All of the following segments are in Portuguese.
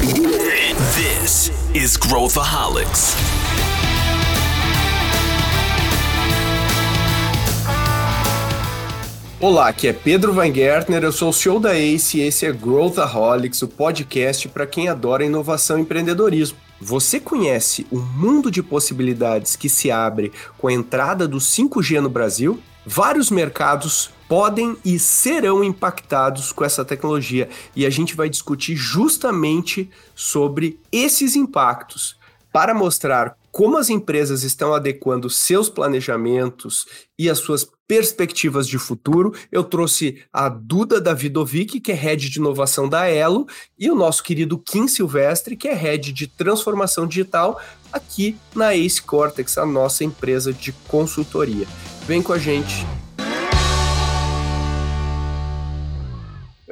This is Growthaholics. Olá, aqui é Pedro Weingärtner, eu sou o CEO da ACE e esse é Growthaholics, o podcast para quem adora inovação e empreendedorismo. Você conhece o mundo de possibilidades que se abre com a entrada do 5G no Brasil? Vários mercados podem e serão impactados com essa tecnologia e a gente vai discutir justamente sobre esses impactos para mostrar como as empresas estão adequando seus planejamentos e as suas perspectivas de futuro, eu trouxe a Duda Davidovic, que é head de inovação da Elo, e o nosso querido Kim Silvestre, que é head de transformação digital aqui na Ace Cortex, a nossa empresa de consultoria. Vem com a gente.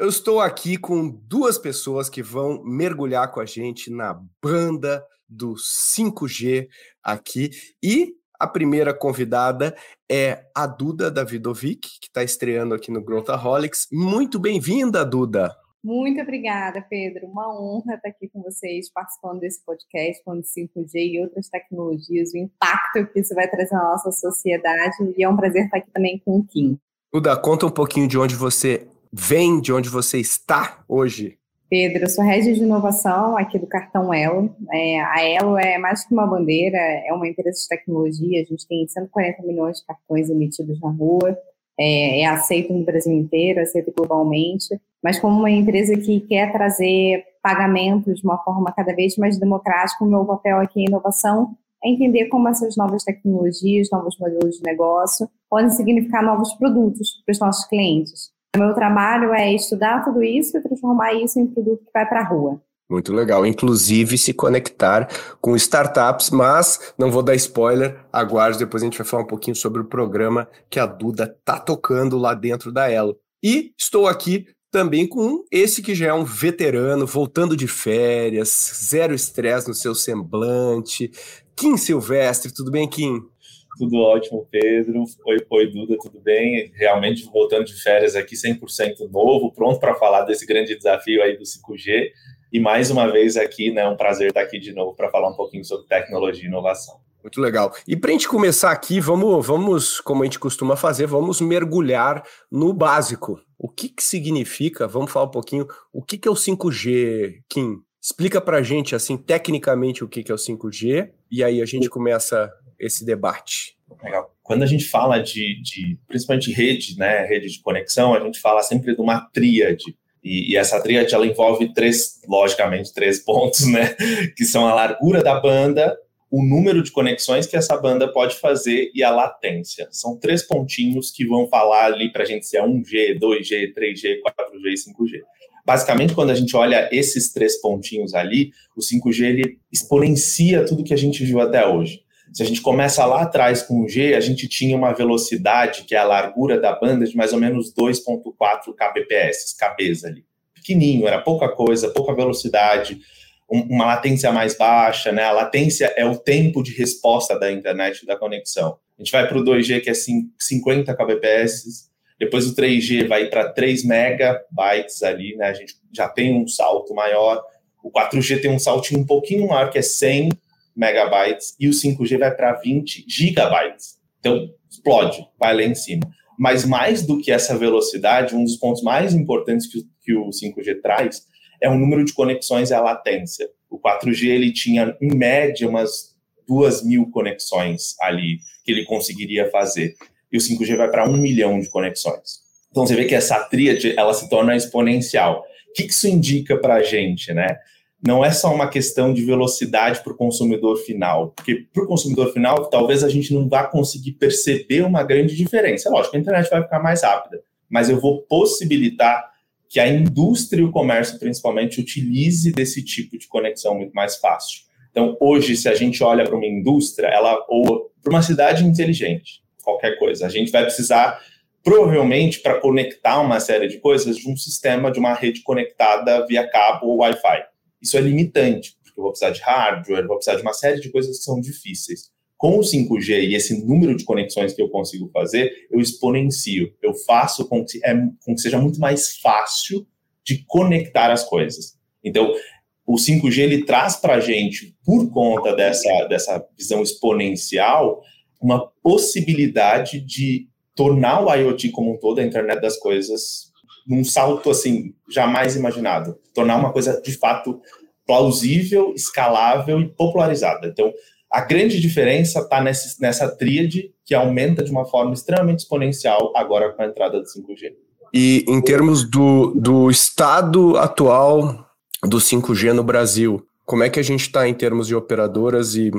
Eu estou aqui com duas pessoas que vão mergulhar com a gente na banda do 5G aqui. E a primeira convidada é a Duda Davidovic, que está estreando aqui no Growthaholics. Muito bem-vinda, Duda! Muito obrigada, Pedro. Uma honra estar aqui com vocês, participando desse podcast, falando de 5G e outras tecnologias, o impacto que isso vai trazer na nossa sociedade. E é um prazer estar aqui também com o Kim. Duda, conta um pouquinho de onde você vem, de onde você está hoje. Pedro, eu sou rede de inovação aqui do cartão Elo. É, a Elo é mais que uma bandeira, é uma empresa de tecnologia. A gente tem 140 milhões de cartões emitidos na rua. É, é aceito no Brasil inteiro, é aceito globalmente. Mas como uma empresa que quer trazer pagamentos de uma forma cada vez mais democrática, o meu papel aqui em inovação é entender como essas novas tecnologias, novos modelos de negócio podem significar novos produtos para os nossos clientes. Meu trabalho é estudar tudo isso e transformar isso em produto que vai para a rua. Muito legal. Inclusive se conectar com startups, mas não vou dar spoiler, aguarde, depois a gente vai falar um pouquinho sobre o programa que a Duda tá tocando lá dentro da Elo. E estou aqui também com esse que já é um veterano, voltando de férias, zero estresse no seu semblante. Kim Silvestre, tudo bem, Kim? Tudo ótimo, Pedro. Oi, oi, Duda, tudo bem? Realmente voltando de férias aqui 100% novo, pronto para falar desse grande desafio aí do 5G. E mais uma vez aqui, né, um prazer estar aqui de novo para falar um pouquinho sobre tecnologia e inovação. Muito legal. E para a gente começar aqui, vamos, vamos, como a gente costuma fazer, vamos mergulhar no básico. O que, que significa? Vamos falar um pouquinho. O que, que é o 5G, Kim? Explica para a gente, assim, tecnicamente, o que, que é o 5G, e aí a gente começa esse debate? Legal. Quando a gente fala de, de principalmente rede, né, rede de conexão, a gente fala sempre de uma tríade. E, e, essa tríade ela envolve três, logicamente, três pontos, né, que são a largura da banda, o número de conexões que essa banda pode fazer e a latência. São três pontinhos que vão falar ali para a gente se é 1G, 2G, 3G, 4G e 5G. Basicamente, quando a gente olha esses três pontinhos ali, o 5G ele exponencia tudo que a gente viu até hoje. Se a gente começa lá atrás com o G, a gente tinha uma velocidade, que é a largura da banda, de mais ou menos 2,4 kbps, kbs ali. Pequenininho, era pouca coisa, pouca velocidade, uma latência mais baixa, né? A latência é o tempo de resposta da internet da conexão. A gente vai para o 2G, que é 50 kbps, depois o 3G vai para 3 megabytes ali, né? A gente já tem um salto maior. O 4G tem um saltinho um pouquinho maior, que é 100 megabytes e o 5G vai para 20 gigabytes. Então, explode, vai lá em cima. Mas mais do que essa velocidade, um dos pontos mais importantes que, que o 5G traz é o número de conexões e a latência. O 4G ele tinha, em média, umas duas mil conexões ali que ele conseguiria fazer. E o 5G vai para um milhão de conexões. Então você vê que essa tríade ela se torna exponencial. O que isso indica para a gente, né? Não é só uma questão de velocidade para o consumidor final, porque para o consumidor final, talvez a gente não vá conseguir perceber uma grande diferença. Lógico, a internet vai ficar mais rápida, mas eu vou possibilitar que a indústria e o comércio, principalmente, utilize desse tipo de conexão muito mais fácil. Então, hoje, se a gente olha para uma indústria, ela ou para uma cidade inteligente, qualquer coisa, a gente vai precisar provavelmente para conectar uma série de coisas de um sistema de uma rede conectada via cabo ou Wi-Fi. Isso é limitante, porque eu vou precisar de hardware, vou precisar de uma série de coisas que são difíceis. Com o 5G e esse número de conexões que eu consigo fazer, eu exponencio, eu faço com que, é, com que seja muito mais fácil de conectar as coisas. Então, o 5G ele traz para a gente, por conta dessa, dessa visão exponencial, uma possibilidade de tornar o IoT como um todo, a internet das coisas, num salto assim jamais imaginado, tornar uma coisa de fato plausível, escalável e popularizada. Então, a grande diferença está nessa tríade que aumenta de uma forma extremamente exponencial agora com a entrada do 5G. E em termos do, do estado atual do 5G no Brasil, como é que a gente está em termos de operadoras e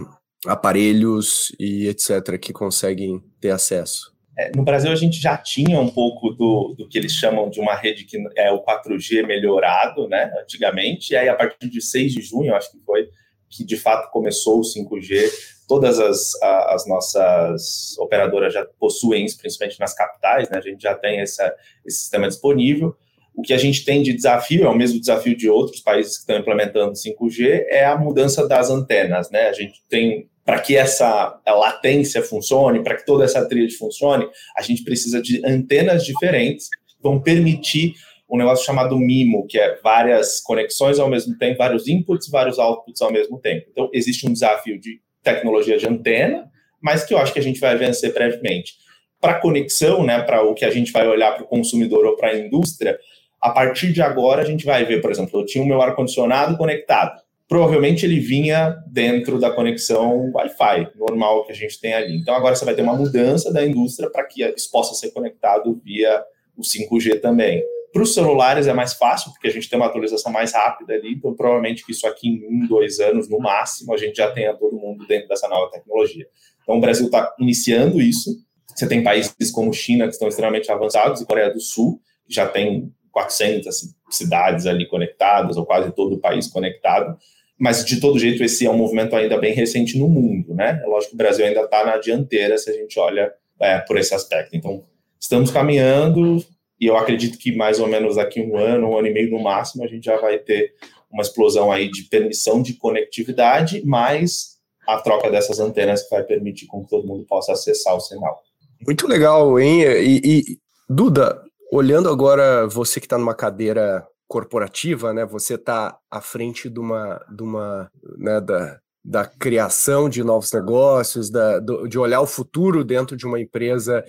aparelhos e etc. que conseguem ter acesso? É, no Brasil, a gente já tinha um pouco do, do que eles chamam de uma rede que é o 4G melhorado, né, antigamente, e aí a partir de 6 de junho, acho que foi, que de fato começou o 5G, todas as, as nossas operadoras já possuem isso, principalmente nas capitais, né, a gente já tem essa, esse sistema disponível, o que a gente tem de desafio, é o mesmo desafio de outros países que estão implementando 5G, é a mudança das antenas, né? A gente tem para que essa latência funcione, para que toda essa tríade funcione, a gente precisa de antenas diferentes que vão permitir um negócio chamado MIMO, que é várias conexões ao mesmo tempo, vários inputs, vários outputs ao mesmo tempo. Então, existe um desafio de tecnologia de antena, mas que eu acho que a gente vai vencer brevemente. Para conexão, né, para o que a gente vai olhar para o consumidor ou para a indústria, a partir de agora, a gente vai ver, por exemplo, eu tinha o meu ar-condicionado conectado. Provavelmente ele vinha dentro da conexão Wi-Fi normal que a gente tem ali. Então, agora você vai ter uma mudança da indústria para que isso possa ser conectado via o 5G também. Para os celulares é mais fácil, porque a gente tem uma atualização mais rápida ali, então provavelmente que isso aqui em um, dois anos no máximo, a gente já tenha todo mundo dentro dessa nova tecnologia. Então o Brasil está iniciando isso. Você tem países como China que estão extremamente avançados e Coreia do Sul, que já tem 400 cidades ali conectadas, ou quase todo o país conectado. Mas, de todo jeito, esse é um movimento ainda bem recente no mundo, né? É lógico que o Brasil ainda está na dianteira se a gente olha é, por esse aspecto. Então, estamos caminhando e eu acredito que mais ou menos daqui um ano, um ano e meio no máximo, a gente já vai ter uma explosão aí de permissão de conectividade, mais a troca dessas antenas que vai permitir com que todo mundo possa acessar o sinal. Muito legal, hein? E, e Duda, Olhando agora você que está numa cadeira corporativa, né? Você está à frente de uma, de uma, né, da, da criação de novos negócios, da, do, de olhar o futuro dentro de uma empresa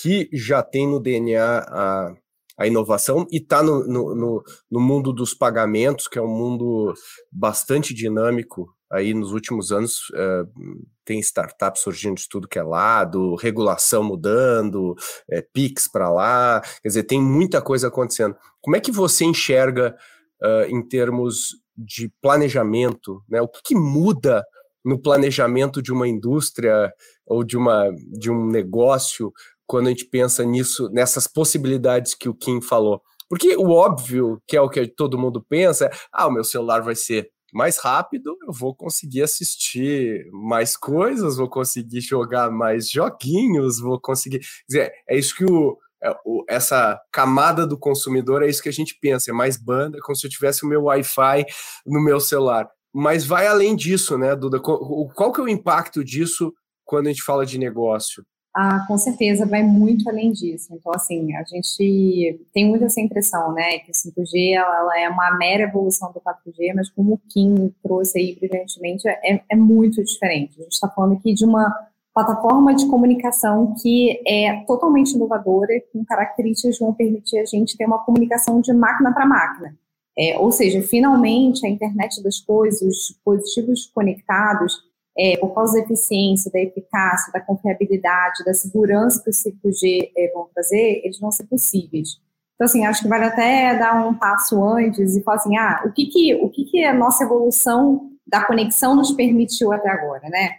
que já tem no DNA a, a inovação e está no, no, no, no, mundo dos pagamentos, que é um mundo bastante dinâmico aí nos últimos anos uh, tem startups surgindo de tudo que é lado, regulação mudando, é, PIX para lá, quer dizer, tem muita coisa acontecendo. Como é que você enxerga uh, em termos de planejamento, né? O que, que, muda no planejamento de uma indústria ou de, uma, de um negócio quando a gente pensa nisso, nessas possibilidades que o Kim falou? Porque o óbvio, que é o que todo mundo pensa, é, ah, o meu celular vai ser mais rápido, eu vou conseguir assistir mais coisas, vou conseguir jogar mais joguinhos, vou conseguir. Quer dizer, é isso que o, é, essa camada do consumidor é isso que a gente pensa, é mais banda, como se eu tivesse o meu Wi-Fi no meu celular. Mas vai além disso, né, Duda? Qual que é o impacto disso quando a gente fala de negócio? Ah, com certeza vai muito além disso. Então, assim, a gente tem muito essa impressão, né, que o 5G ela, ela é uma mera evolução do 4G, mas como o Kim trouxe aí brilhantemente, é, é muito diferente. A gente está falando aqui de uma plataforma de comunicação que é totalmente inovadora, com características que vão permitir a gente ter uma comunicação de máquina para máquina. É, ou seja, finalmente a internet das coisas, os dispositivos conectados, é, por causa da eficiência, da eficácia, da confiabilidade, da segurança que o 5G é, vão trazer, eles vão ser possíveis. Então, assim, acho que vale até dar um passo antes e falar assim, ah, o que que, o que, que a nossa evolução da conexão nos permitiu até agora, né?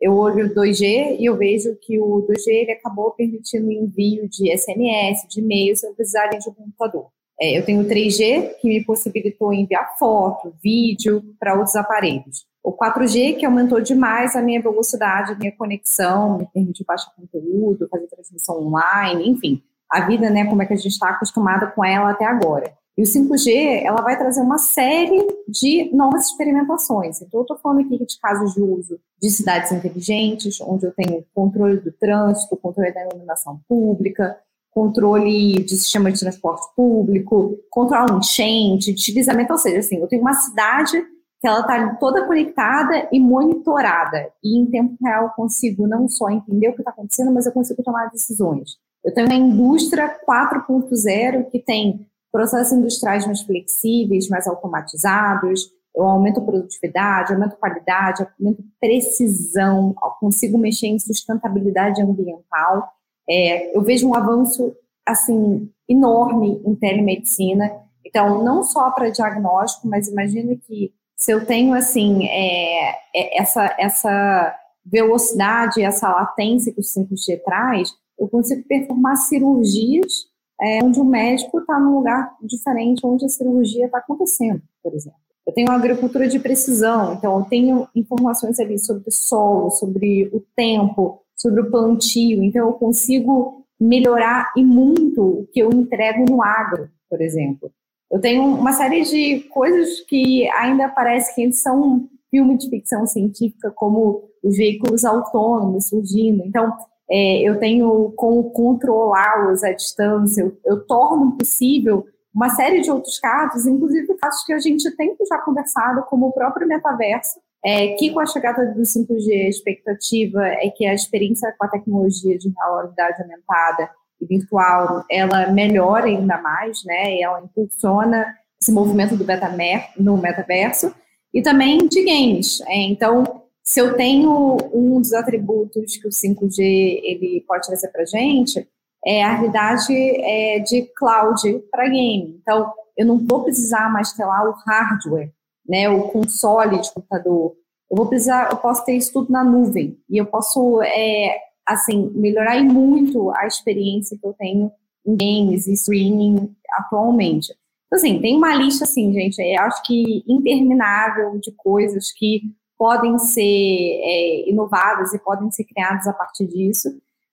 Eu olho o 2G e eu vejo que o 2G ele acabou permitindo o envio de SMS, de e-mail, sem precisarem de um computador. É, eu tenho o 3G, que me possibilitou enviar foto, vídeo para outros aparelhos. O 4G, que aumentou demais a minha velocidade, a minha conexão, me permitiu baixar conteúdo, fazer transmissão online, enfim, a vida, né, como é que a gente está acostumada com ela até agora. E o 5G, ela vai trazer uma série de novas experimentações. Então, eu estou falando aqui de casos de uso de cidades inteligentes, onde eu tenho controle do trânsito, controle da iluminação pública, controle de sistema de transporte público, controlar um enchente, deslizamento, ou seja, assim, eu tenho uma cidade que ela está toda conectada e monitorada. E em tempo real eu consigo não só entender o que está acontecendo, mas eu consigo tomar decisões. Eu tenho a indústria 4.0 que tem processos industriais mais flexíveis, mais automatizados, eu aumento produtividade, aumento qualidade, aumento precisão, consigo mexer em sustentabilidade ambiental. É, eu vejo um avanço assim enorme em telemedicina. Então, não só para diagnóstico, mas imagina que se eu tenho assim é, é essa essa velocidade, essa latência que o 5G traz, eu consigo performar cirurgias é, onde o médico está num lugar diferente, onde a cirurgia está acontecendo, por exemplo. Eu tenho agricultura de precisão, então eu tenho informações ali sobre o solo, sobre o tempo, sobre o plantio, então eu consigo melhorar e muito o que eu entrego no agro, por exemplo. Eu tenho uma série de coisas que ainda parece que são filme de ficção científica, como os veículos autônomos surgindo. Então, é, eu tenho como controlá-los à distância, eu, eu, torno possível uma série de outros casos, inclusive casos que a gente tem já conversado, como o próprio metaverso, é, que com a chegada do 5G, a expectativa é que a experiência com a tecnologia de realidade aumentada virtual, ela melhora ainda mais, né, ela impulsiona esse movimento do metamer, no metaverso, e também de games. É, então, se eu tenho um dos atributos que o 5G ele pode trazer para gente, é a realidade é, de cloud para game. Então, eu não vou precisar mais ter lá o hardware, né, o console de computador. Eu vou precisar, eu posso ter isso tudo na nuvem e eu posso, é, assim, melhorar muito a experiência que eu tenho em games e streaming atualmente. Então, assim, tem uma lista, assim, gente, eu acho que interminável de coisas que podem ser é, inovadas e podem ser criadas a partir disso,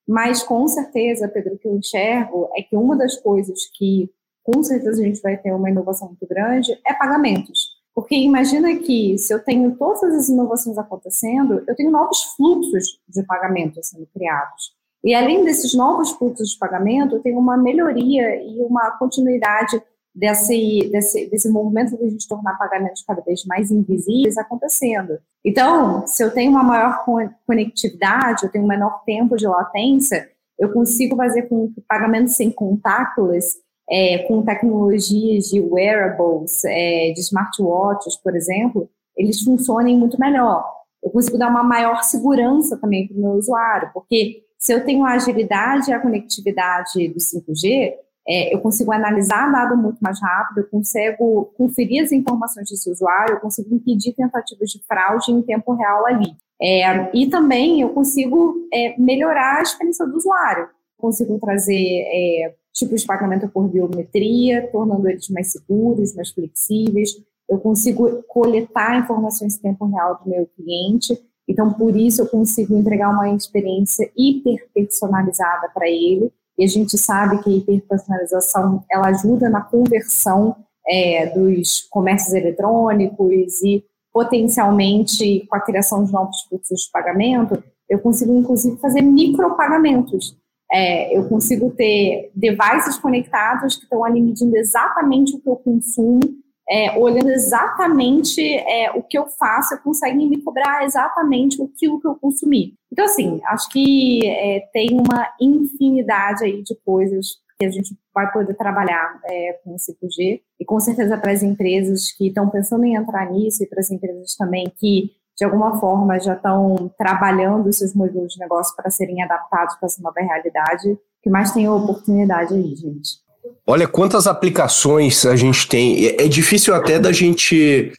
mas com certeza, Pedro, o que eu enxergo é que uma das coisas que com certeza a gente vai ter uma inovação muito grande é pagamentos. Porque imagina que se eu tenho todas as inovações acontecendo, eu tenho novos fluxos de pagamento sendo criados. E além desses novos fluxos de pagamento, eu tenho uma melhoria e uma continuidade desse, desse, desse movimento de a gente tornar pagamentos cada vez mais invisíveis acontecendo. Então, se eu tenho uma maior conectividade, eu tenho um menor tempo de latência, eu consigo fazer com que pagamentos sem contactless, é, com tecnologias de wearables, é, de smartwatches, por exemplo, eles funcionem muito melhor. Eu consigo dar uma maior segurança também para o meu usuário, porque se eu tenho a agilidade e a conectividade do 5G, é, eu consigo analisar dado muito mais rápido, eu consigo conferir as informações desse usuário, eu consigo impedir tentativas de fraude em tempo real ali. É, e também eu consigo é, melhorar a experiência do usuário. Consigo trazer é, tipos de pagamento por biometria, tornando eles mais seguros, mais flexíveis. Eu consigo coletar informações em tempo real do meu cliente. Então, por isso, eu consigo entregar uma experiência hiper personalizada para ele e a gente sabe que a hiperpersonalização ela ajuda na conversão é, dos comércios eletrônicos e potencialmente com a criação de novos fluxos de pagamento, eu consigo inclusive fazer micropagamentos. É, eu consigo ter devices conectados que estão ali medindo exatamente o que eu consumo é, olhando exatamente é, o que eu faço, eu conseguem me cobrar exatamente aquilo que eu consumi. Então, assim, acho que é, tem uma infinidade aí de coisas que a gente vai poder trabalhar é, com o 5G e com certeza para as empresas que estão pensando em entrar nisso e para as empresas também que de alguma forma já estão trabalhando seus modelos de negócio para serem adaptados para essa nova realidade, que mais tem oportunidade aí, gente. Olha quantas aplicações a gente tem. É, é difícil até da gente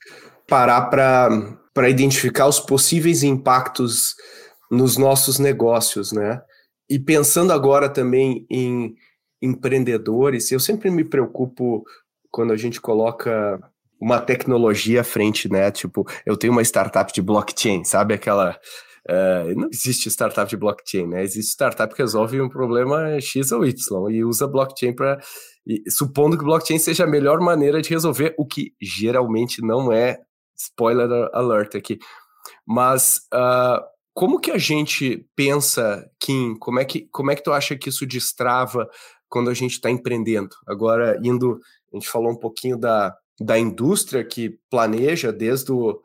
parar para identificar os possíveis impactos nos nossos negócios, né? E pensando agora também em empreendedores, eu sempre me preocupo quando a gente coloca uma tecnologia à frente, né? Tipo, eu tenho uma startup de blockchain, sabe aquela Uh, não existe startup de blockchain, né? Existe startup que resolve um problema X ou Y e usa blockchain para. Supondo que blockchain seja a melhor maneira de resolver, o que geralmente não é, spoiler alert aqui. Mas uh, como que a gente pensa, Kim? Como é, que, como é que tu acha que isso destrava quando a gente está empreendendo? Agora, indo, a gente falou um pouquinho da, da indústria que planeja desde o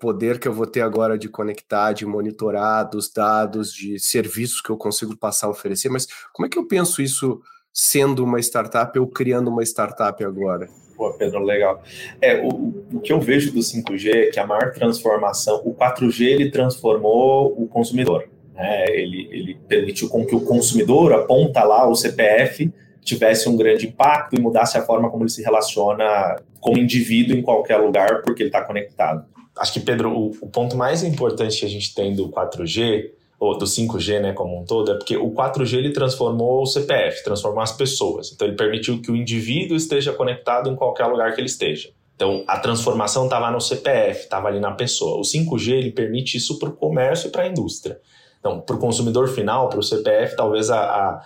poder que eu vou ter agora de conectar, de monitorar dos dados, de serviços que eu consigo passar a oferecer, mas como é que eu penso isso sendo uma startup ou criando uma startup agora? Pô, Pedro, legal. É, o, o que eu vejo do 5G é que a maior transformação, o 4G ele transformou o consumidor. Né? Ele, ele permitiu com que o consumidor aponta lá o CPF tivesse um grande impacto e mudasse a forma como ele se relaciona como indivíduo em qualquer lugar, porque ele está conectado. Acho que, Pedro, o, o, ponto mais importante que a gente tem do 4G, ou do 5G, né, como um todo, é porque o 4G ele transformou o CPF, transformou as pessoas. Então, ele permitiu que o indivíduo esteja conectado em qualquer lugar que ele esteja. Então, a transformação estava no CPF, estava ali na pessoa. O 5G ele permite isso para o comércio e para a indústria. Então, para o consumidor final, para o CPF, talvez a, a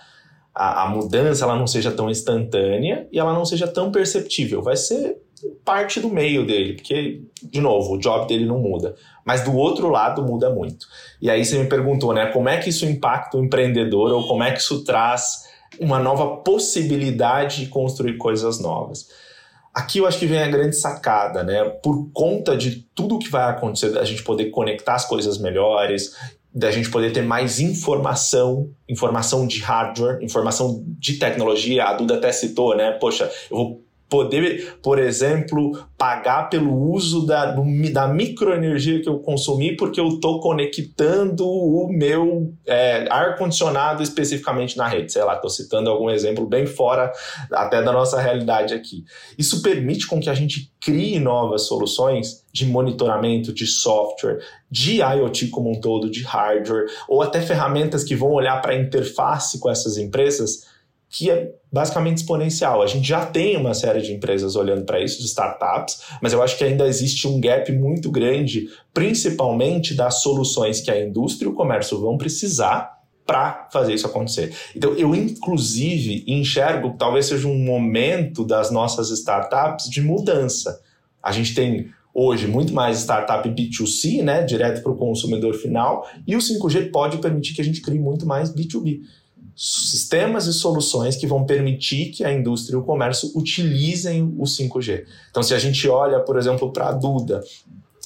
a, a mudança ela não seja tão instantânea e ela não seja tão perceptível. Vai ser parte do meio dele, porque, de novo, o job dele não muda. Mas do outro lado muda muito. E aí você me perguntou, né, como é que isso impacta o empreendedor ou como é que isso traz uma nova possibilidade de construir coisas novas. Aqui eu acho que vem a grande sacada, né? Por conta de tudo que vai acontecer, a gente poder conectar as coisas melhores da gente poder ter mais informação, informação de hardware, informação de tecnologia. A Duda até citou, né? Poxa, eu vou poder, por exemplo, pagar pelo uso da, da microenergia que eu consumi porque eu estou conectando o meu é, ar-condicionado especificamente na rede. Sei lá, estou citando algum exemplo bem fora até da nossa realidade aqui. Isso permite com que a gente crie novas soluções de monitoramento, de software, de IoT como um todo, de hardware, ou até ferramentas que vão olhar para a interface com essas empresas que é basicamente exponencial. A gente já tem uma série de empresas olhando para isso, de startups, mas eu acho que ainda existe um gap muito grande, principalmente das soluções que a indústria e o comércio vão precisar para fazer isso acontecer. Então, eu inclusive enxergo que talvez seja um momento das nossas startups de mudança. A gente tem hoje muito mais startup B2C, né, direto para o consumidor final, e o 5G pode permitir que a gente crie muito mais B2B sistemas e soluções que vão permitir que a indústria e o comércio utilizem o 5G. Então, se a gente olha, por exemplo, para a Duda,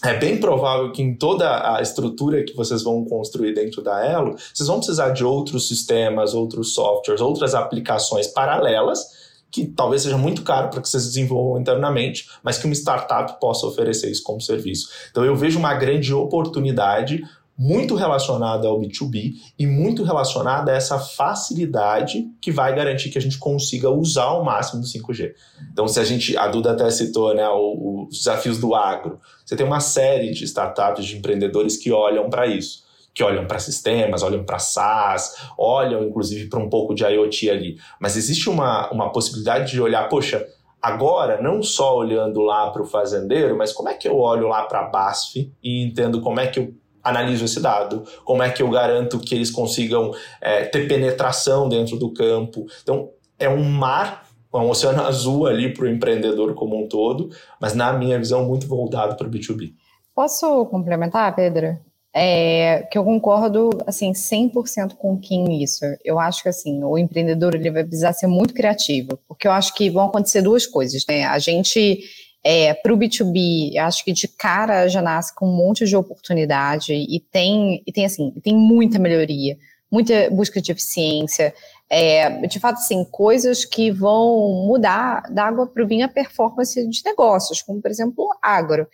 é bem provável que em toda a estrutura que vocês vão construir dentro da Elo, vocês vão precisar de outros sistemas, outros softwares, outras aplicações paralelas que talvez seja muito caro para que vocês desenvolvam internamente, mas que uma startup possa oferecer isso como serviço. Então eu vejo uma grande oportunidade muito relacionada ao B2B e muito relacionada a essa facilidade que vai garantir que a gente consiga usar o máximo do 5G. Então, se a gente, a Duda até citou né, os desafios do agro, você tem uma série de startups, de empreendedores que olham para isso, que olham para sistemas, olham para SaaS, olham inclusive para um pouco de IoT ali. Mas existe uma, uma possibilidade de olhar, poxa, agora não só olhando lá para o fazendeiro, mas como é que eu olho lá para a BASF e entendo como é que eu analiso esse dado? Como é que eu garanto que eles consigam é, ter penetração dentro do campo? Então, é um mar, é um oceano azul ali para o empreendedor como um todo, mas na minha visão, muito voltado para o B2B. Posso complementar, Pedro? É, que eu concordo, assim, 100% com o Kim. Eu acho que, assim, o empreendedor, ele vai precisar ser muito criativo, porque eu acho que vão acontecer duas coisas, né? A gente é, para o B2B, acho que de cara já nasce com um monte de oportunidade e tem, e tem assim, tem muita melhoria, muita busca de eficiência, é, de fato, assim, coisas que vão mudar da água para o vinho a performance de negócios, como, por exemplo, agro.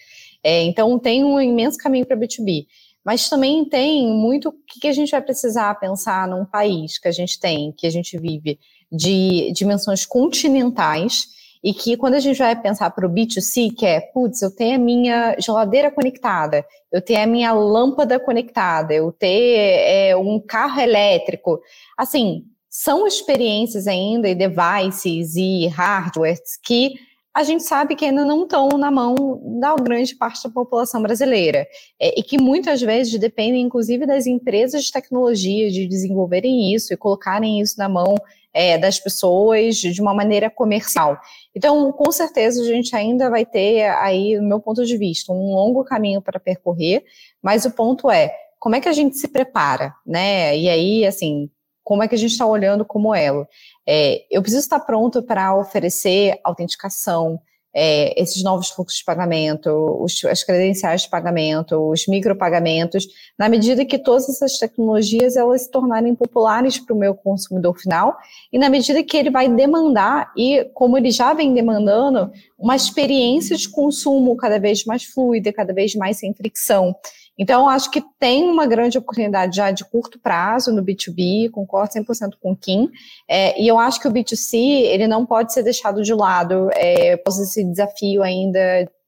É, então, tem um imenso caminho para B2B. Mas também tem muito o que a gente vai precisar pensar num país que a gente tem, que a gente vive, de dimensões continentais, e que quando a gente vai pensar para o B2C, que é, putz, eu tenho a minha geladeira conectada, eu tenho a minha lâmpada conectada, eu tenho é, um carro elétrico, assim, são experiências ainda e devices e hardwares que a gente sabe que ainda não estão na mão da grande parte da população brasileira. É, e que muitas vezes dependem, inclusive, das empresas de tecnologia de desenvolverem isso e colocarem isso na mão é, das pessoas de uma maneira comercial. Então, com certeza, a gente ainda vai ter aí, no meu ponto de vista, um longo caminho para percorrer, mas o ponto é como é que a gente se prepara, né? E aí, assim, como é que a gente está olhando como elo? É, eu preciso estar pronto para oferecer autenticação, é, esses novos fluxos de pagamento, os, as credenciais de pagamento, os micropagamentos, na medida que todas essas tecnologias elas se tornarem populares para o meu consumidor final e na medida que ele vai demandar e como ele já vem demandando uma experiência de consumo cada vez mais fluida, cada vez mais sem fricção. Então, acho que tem uma grande oportunidade já de curto prazo no B2B, concordo 100% com o Kim, é, e eu acho que o B2C, ele não pode ser deixado de lado, é, pós esse desafio ainda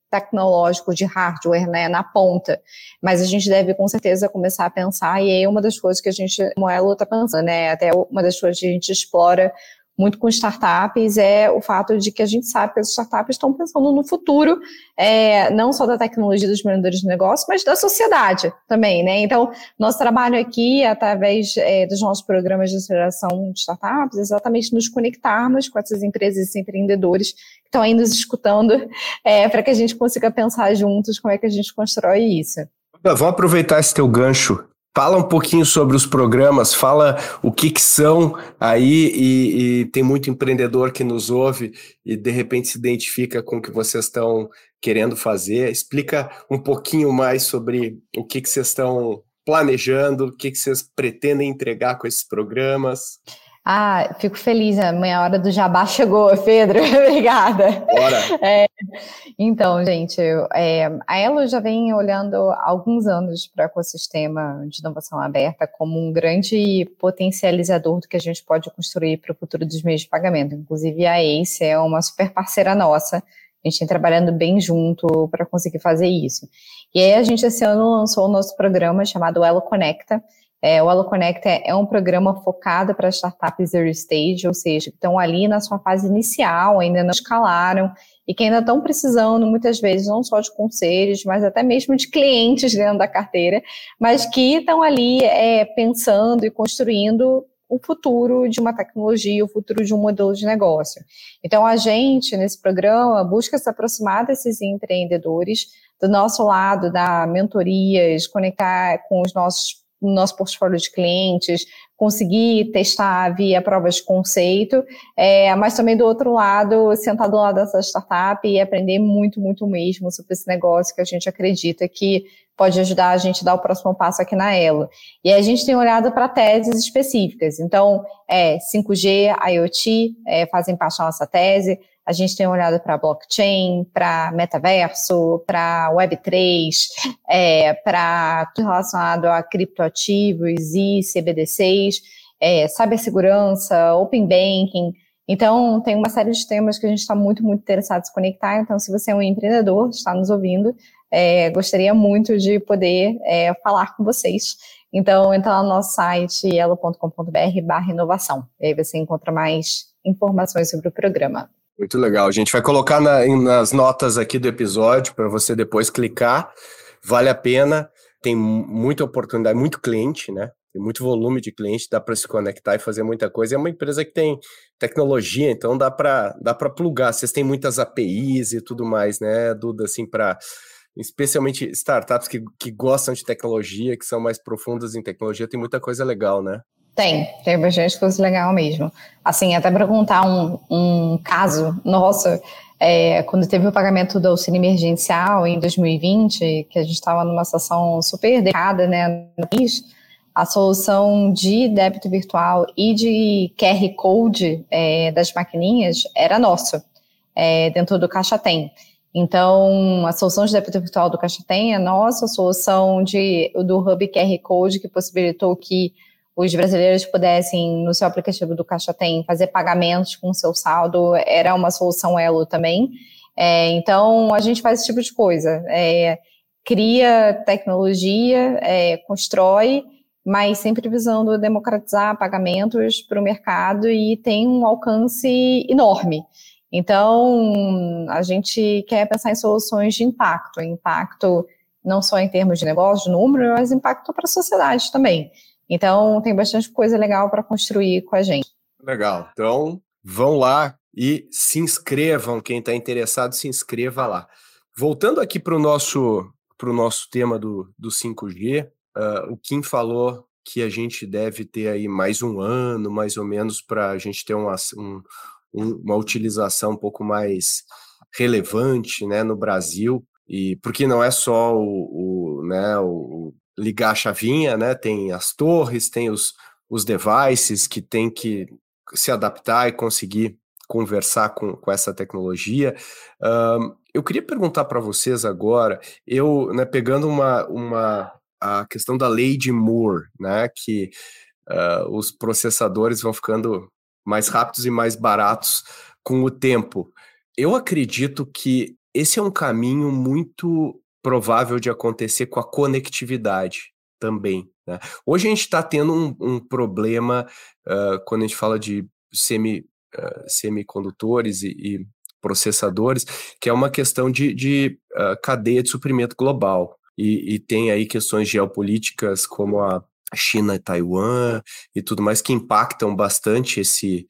tecnológico de hardware, né, na ponta, mas a gente deve com certeza começar a pensar, e aí uma das coisas que a gente, como ela está pensando, né, até uma das coisas que a gente explora muito com startups é o fato de que a gente sabe que as startups estão pensando no futuro, é, não só da tecnologia dos vendedores de negócio, mas da sociedade também, né? Então, nosso trabalho aqui, através é, dos nossos programas de aceleração de startups, é exatamente nos conectarmos com essas empresas e empreendedores que estão aí nos escutando, é, para que a gente consiga pensar juntos como é que a gente constrói isso. Vamos aproveitar esse teu gancho Fala um pouquinho sobre os programas, fala o que, que são aí, e, e, tem muito empreendedor que nos ouve e de repente se identifica com o que vocês estão querendo fazer. Explica um pouquinho mais sobre o que, que vocês estão planejando, o que, que vocês pretendem entregar com esses programas. Ah, fico feliz, a minha hora do jabá chegou, Pedro, obrigada. Bora. É, então, gente, é, a Elo já vem olhando há alguns anos para o ecossistema de inovação aberta como um grande potencializador do que a gente pode construir para o futuro dos meios de pagamento. Inclusive, a ACE é uma super parceira nossa, a gente tem trabalhando bem junto para conseguir fazer isso. E aí, a gente esse ano lançou o nosso programa chamado Elo Conecta, é, o Elo Connect é, é um programa focado para startups early stage, ou seja, que estão ali na sua fase inicial, ainda não escalaram, e que ainda estão precisando, muitas vezes, não só de conselhos, mas até mesmo de clientes dentro da carteira, mas que estão ali é, pensando e construindo o futuro de uma tecnologia, o futuro de um modelo de negócio. Então, a gente, nesse programa, busca se aproximar desses empreendedores, do nosso lado, da mentorias, conectar com os nossos no nosso portfólio de clientes, conseguir testar via provas de conceito, é, mas também do outro lado, sentar do lado dessa startup e aprender muito, muito mesmo sobre esse negócio que a gente acredita que pode ajudar a gente a dar o próximo passo aqui na Elo. E a gente tem olhado para teses específicas. Então, é 5G, IoT, é, fazem parte da nossa tese. A gente tem olhado para blockchain, para metaverso, para Web3, é, para tudo relacionado a criptoativos e CBDCs, é, cibersegurança, open banking. Então, tem uma série de temas que a gente está muito, muito interessado em se conectar. Então, se você é um empreendedor, está nos ouvindo, é, gostaria muito de poder é, falar com vocês. Então, entra lá no nosso site, elo.com.br barra inovação. E aí você encontra mais informações sobre o programa. Muito legal. A gente vai colocar na, nas notas aqui do episódio para você depois clicar. Vale a pena. Tem muita oportunidade, muito cliente, né? Tem muito volume de cliente, dá para se conectar e fazer muita coisa. É uma empresa que tem tecnologia, então dá para dá para plugar. Vocês têm muitas APIs e tudo mais, né, Duda, assim, para especialmente startups que, que gostam de tecnologia, que são mais profundas em tecnologia, tem muita coisa legal, né? Tem, tem bastante coisa legal mesmo. Assim, até para contar um, um caso nosso, é, quando teve o pagamento do auxílio emergencial em 2020, que a gente estava numa situação super delicada, né, no país, a solução de débito virtual e de QR Code é, das maquininhas era nossa, é, dentro do Caixa Tem. Então, a solução de débito virtual do Caixa Tem é nossa, a solução de, do Hub QR Code, que possibilitou que os brasileiros pudessem, no seu aplicativo do Caixa Tem, fazer pagamentos com seu saldo, era uma solução Elo também. É, então, a gente faz esse tipo de coisa. É, cria tecnologia, é, constrói, mas sempre visando democratizar pagamentos para o mercado e tem um alcance enorme. Então, a gente quer pensar em soluções de impacto, impacto não só em termos de negócio, de número, mas impacto para a sociedade também. Então, tem bastante coisa legal para construir com a gente. Legal. Então, vão lá e se inscrevam. Quem está interessado, se inscreva lá. Voltando aqui para o nosso, nosso tema do, do 5G, uh, ah, o Kim falou que a gente deve ter aí mais um ano, mais ou menos, para a gente ter uma, um, uma utilização um pouco mais relevante né, no Brasil, e porque não é só o, o né, o, ligar a chavinha, né, tem as torres, tem os, os devices que tem que se adaptar e conseguir conversar com, com essa tecnologia. Um, eu queria perguntar para vocês agora, eu, né, pegando uma, uma a questão da lei de Moore, né, que uh, os processadores vão ficando mais rápidos e mais baratos com o tempo. Eu acredito que esse é um caminho muito provável de acontecer com a conectividade também. Né? Hoje a gente está tendo um, um problema uh, quando a gente fala de semi, uh, semicondutores e, e, processadores, que é uma questão de, de uh, cadeia de suprimento global. E, e, tem aí questões geopolíticas como a China e Taiwan e tudo mais que impactam bastante esse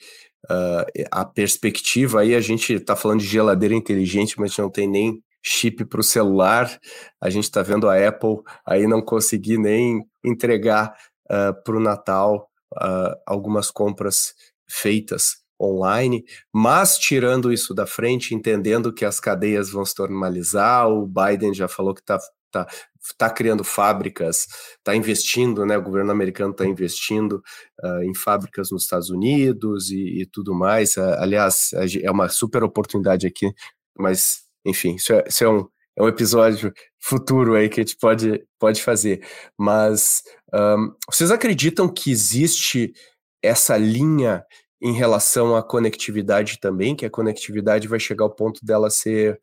a perspectiva. Aí a gente está falando de geladeira inteligente, mas não tem nem chip para o celular. A gente está vendo a Apple aí não conseguir nem entregar uh, para o Natal uh, algumas compras feitas online, mas tirando isso da frente, entendendo que as cadeias vão se normalizar, o Biden já falou que está tá, tá criando fábricas, está investindo, né? O governo americano está investindo uh, em fábricas nos Estados Unidos e, e tudo mais. Uh, aliás, é uma super oportunidade aqui, mas enfim, isso é, isso é, um, é um episódio futuro aí que a gente pode, pode fazer. Mas um, vocês acreditam que existe essa linha em relação à conectividade também, que a conectividade vai chegar ao ponto dela ser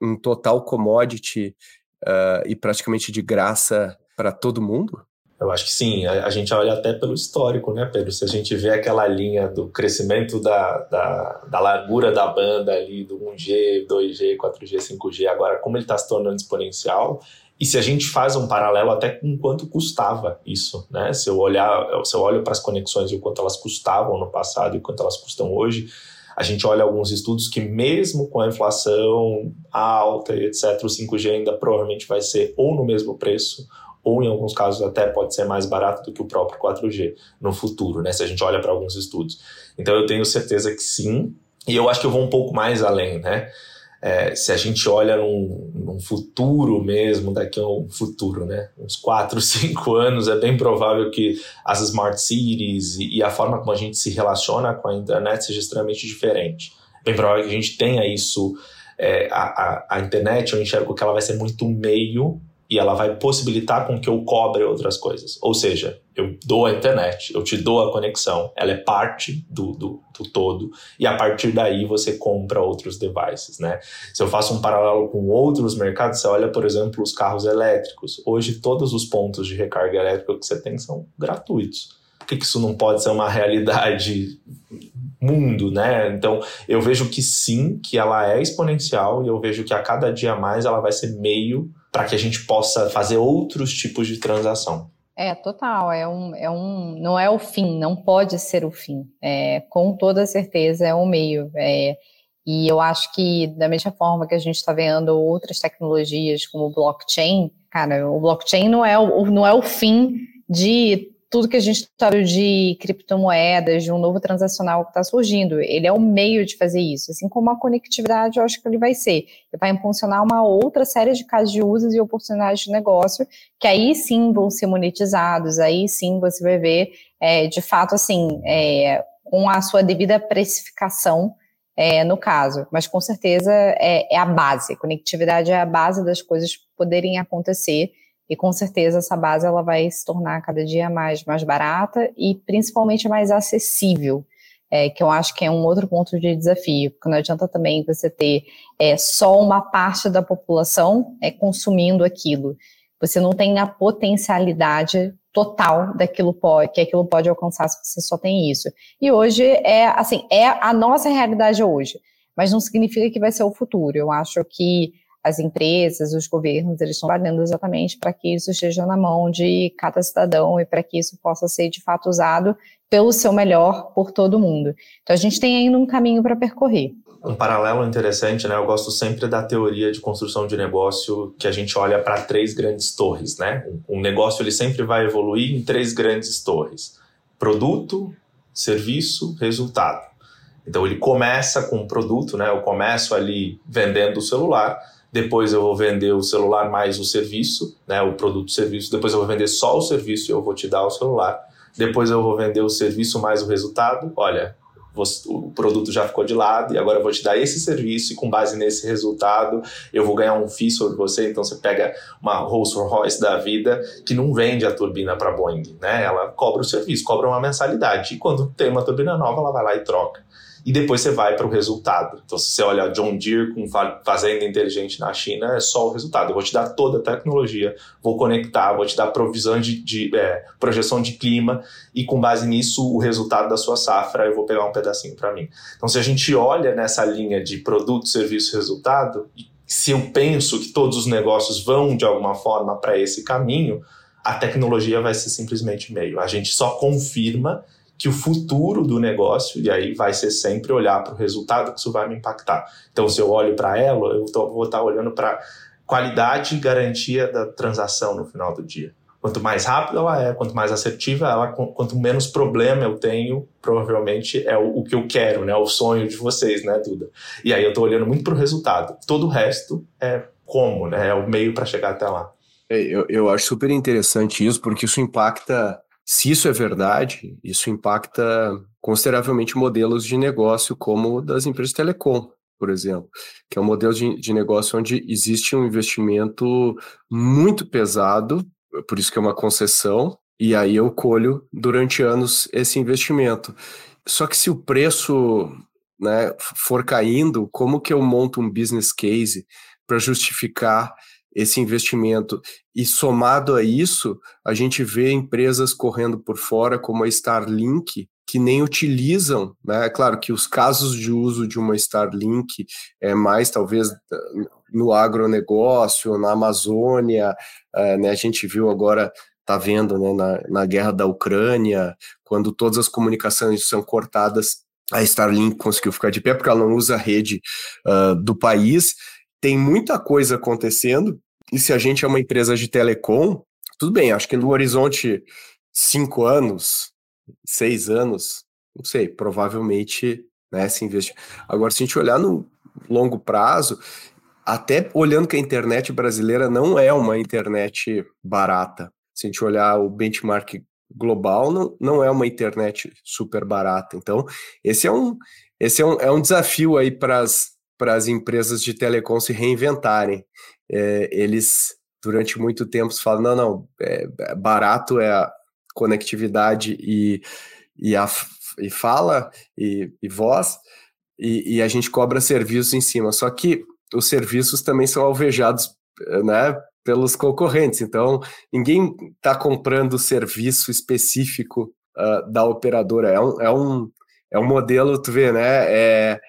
um total commodity uh, e praticamente de graça para todo mundo? Eu acho que sim, a, a, gente olha até pelo histórico, né, Pedro? Se a gente vê aquela linha do crescimento da, da, da largura da banda ali, do 1G, 2G, 4G, 5G, agora como ele está se tornando exponencial, e se a gente faz um paralelo até com quanto custava isso, né? Se eu olhar, se eu olho para as conexões e o quanto elas custavam no passado e o quanto elas custam hoje, a gente olha alguns estudos que mesmo com a inflação alta e etc, o 5G ainda provavelmente vai ser ou no mesmo preço ou em alguns casos até pode ser mais barato do que o próprio 4G no futuro, né? Se a gente olha para alguns estudos. Então eu tenho certeza que sim, e eu acho que eu vou um pouco mais além, né? É, se a gente olha num, num, futuro mesmo, daqui a um futuro, né? Uns 4, 5 anos, é bem provável que as smart cities e, e a forma como a gente se relaciona com a internet seja extremamente diferente. Bem provável que a gente tenha isso. É, a, a, a internet, eu enxergo que ela vai ser muito meio e ela vai possibilitar com que eu cobre outras coisas. Ou seja, eu dou a internet, eu te dou a conexão, ela é parte do, do, do, todo, e a partir daí você compra outros devices, né? Se eu faço um paralelo com outros mercados, você olha, por exemplo, os carros elétricos. Hoje, todos os pontos de recarga elétrica que você tem são gratuitos. Por que, que isso não pode ser uma realidade mundo, né? Então, eu vejo que sim, que ela é exponencial, e eu vejo que a cada dia mais ela vai ser meio para que a gente possa fazer outros tipos de transação. É, total, é um, é um, não é o fim, não pode ser o fim, é, com toda certeza é o meio, é, e eu acho que da mesma forma que a gente está vendo outras tecnologias como blockchain, cara, o blockchain não é o, não é o fim de tudo que a gente está de criptomoedas, de um novo transacional que está surgindo. Ele é o meio de fazer isso. Assim como a conectividade, eu acho que ele vai ser. Ele vai impulsionar uma outra série de casos de usos e oportunidades de negócio, que aí sim vão ser monetizados, aí sim você vai ver, é, de fato, assim, é, com a sua devida precificação, é, no caso. Mas com certeza é, é a base. Conectividade é a base das coisas poderem acontecer e com certeza essa base ela vai se tornar cada dia mais, mais barata e principalmente mais acessível, é, que eu acho que é um outro ponto de desafio, porque não adianta também você ter é, só uma parte da população é, consumindo aquilo. Você não tem a potencialidade total daquilo pode, que aquilo pode alcançar se você só tem isso. E hoje é assim, é a nossa realidade hoje, mas não significa que vai ser o futuro. Eu acho que as empresas, os governos, eles estão trabalhando exatamente para que isso esteja na mão de cada cidadão e para que isso possa ser de fato usado pelo seu melhor por todo mundo. Então a gente tem ainda um caminho para percorrer. Um paralelo interessante, né? Eu gosto sempre da teoria de construção de negócio que a gente olha para três grandes torres, né? Um negócio ele sempre vai evoluir em três grandes torres: produto, serviço, resultado. Então ele começa com um produto, né? Eu começo ali vendendo o celular, depois eu vou vender o celular mais o serviço, né? O produto serviço, depois eu vou vender só o serviço e eu vou te dar o celular. Depois eu vou vender o serviço mais o resultado. Olha, o produto já ficou de lado e agora eu vou te dar esse serviço e com base nesse resultado eu vou ganhar um FII sobre você. Então você pega uma Rolls Royce da vida que não vende a turbina para Boeing, né? Ela cobra o serviço, cobra uma mensalidade e quando tem uma turbina nova ela vai lá e troca e depois você vai para o resultado. Então, se você olha John Deere com fazenda inteligente na China, é só o resultado. Eu vou te dar toda a tecnologia, vou conectar, vou te dar provisão de, de é, projeção de clima e com base nisso o resultado da sua safra eu vou pegar um pedacinho para mim. Então, se a gente olha nessa linha de produto, serviço, resultado, se eu penso que todos os negócios vão de alguma forma para esse caminho, a tecnologia vai ser simplesmente meio. A gente só confirma que o futuro do negócio, e aí vai ser sempre olhar para o resultado que isso vai me impactar. Então, se eu olho para ela, eu tô, vou estar tá olhando para qualidade e garantia da transação no final do dia. Quanto mais rápida ela é, quanto mais assertiva ela, quanto menos problema eu tenho, provavelmente é o, o que eu quero, né? O sonho de vocês, né, Duda? E aí eu estou olhando muito para o resultado. Todo o resto é como, né? É o meio para chegar até lá. É, eu, eu acho super interessante isso, porque isso impacta se isso é verdade, isso impacta consideravelmente modelos de negócio como das empresas de telecom, por exemplo, que é um modelo de, de negócio onde existe um investimento muito pesado, por isso que é uma concessão, e aí eu colho durante anos esse investimento. Só que se o preço né, for caindo, como que eu monto um business case para justificar esse investimento. E somado a isso, a gente vê empresas correndo por fora, como a Starlink, que nem utilizam, né? É claro que os casos de uso de uma Starlink é mais talvez no agronegócio, na Amazônia, é, né? A gente viu agora, tá vendo, né, na, na guerra da Ucrânia, quando todas as comunicações são cortadas, a Starlink conseguiu ficar de pé porque ela não usa a rede uh, do país tem muita coisa acontecendo, e se a gente é uma empresa de telecom, tudo bem, acho que no horizonte cinco anos, seis anos, não sei, provavelmente né, se investir. Agora, se a gente olhar no longo prazo, até olhando que a internet brasileira não é uma internet barata. Se a gente olhar o benchmark global, não, não é uma internet super barata. Então, esse é um, esse é um, é um desafio aí para as para as empresas de telecom se reinventarem. É, eles, durante muito tempo, falam: não, não, é, é, barato é a conectividade e, e, a, e fala e, e voz, e, e a gente cobra serviços em cima. Só que os serviços também são alvejados né, pelos concorrentes. Então, ninguém está comprando serviço específico uh, da operadora. É um, é, um, é um modelo, tu vê, né? É,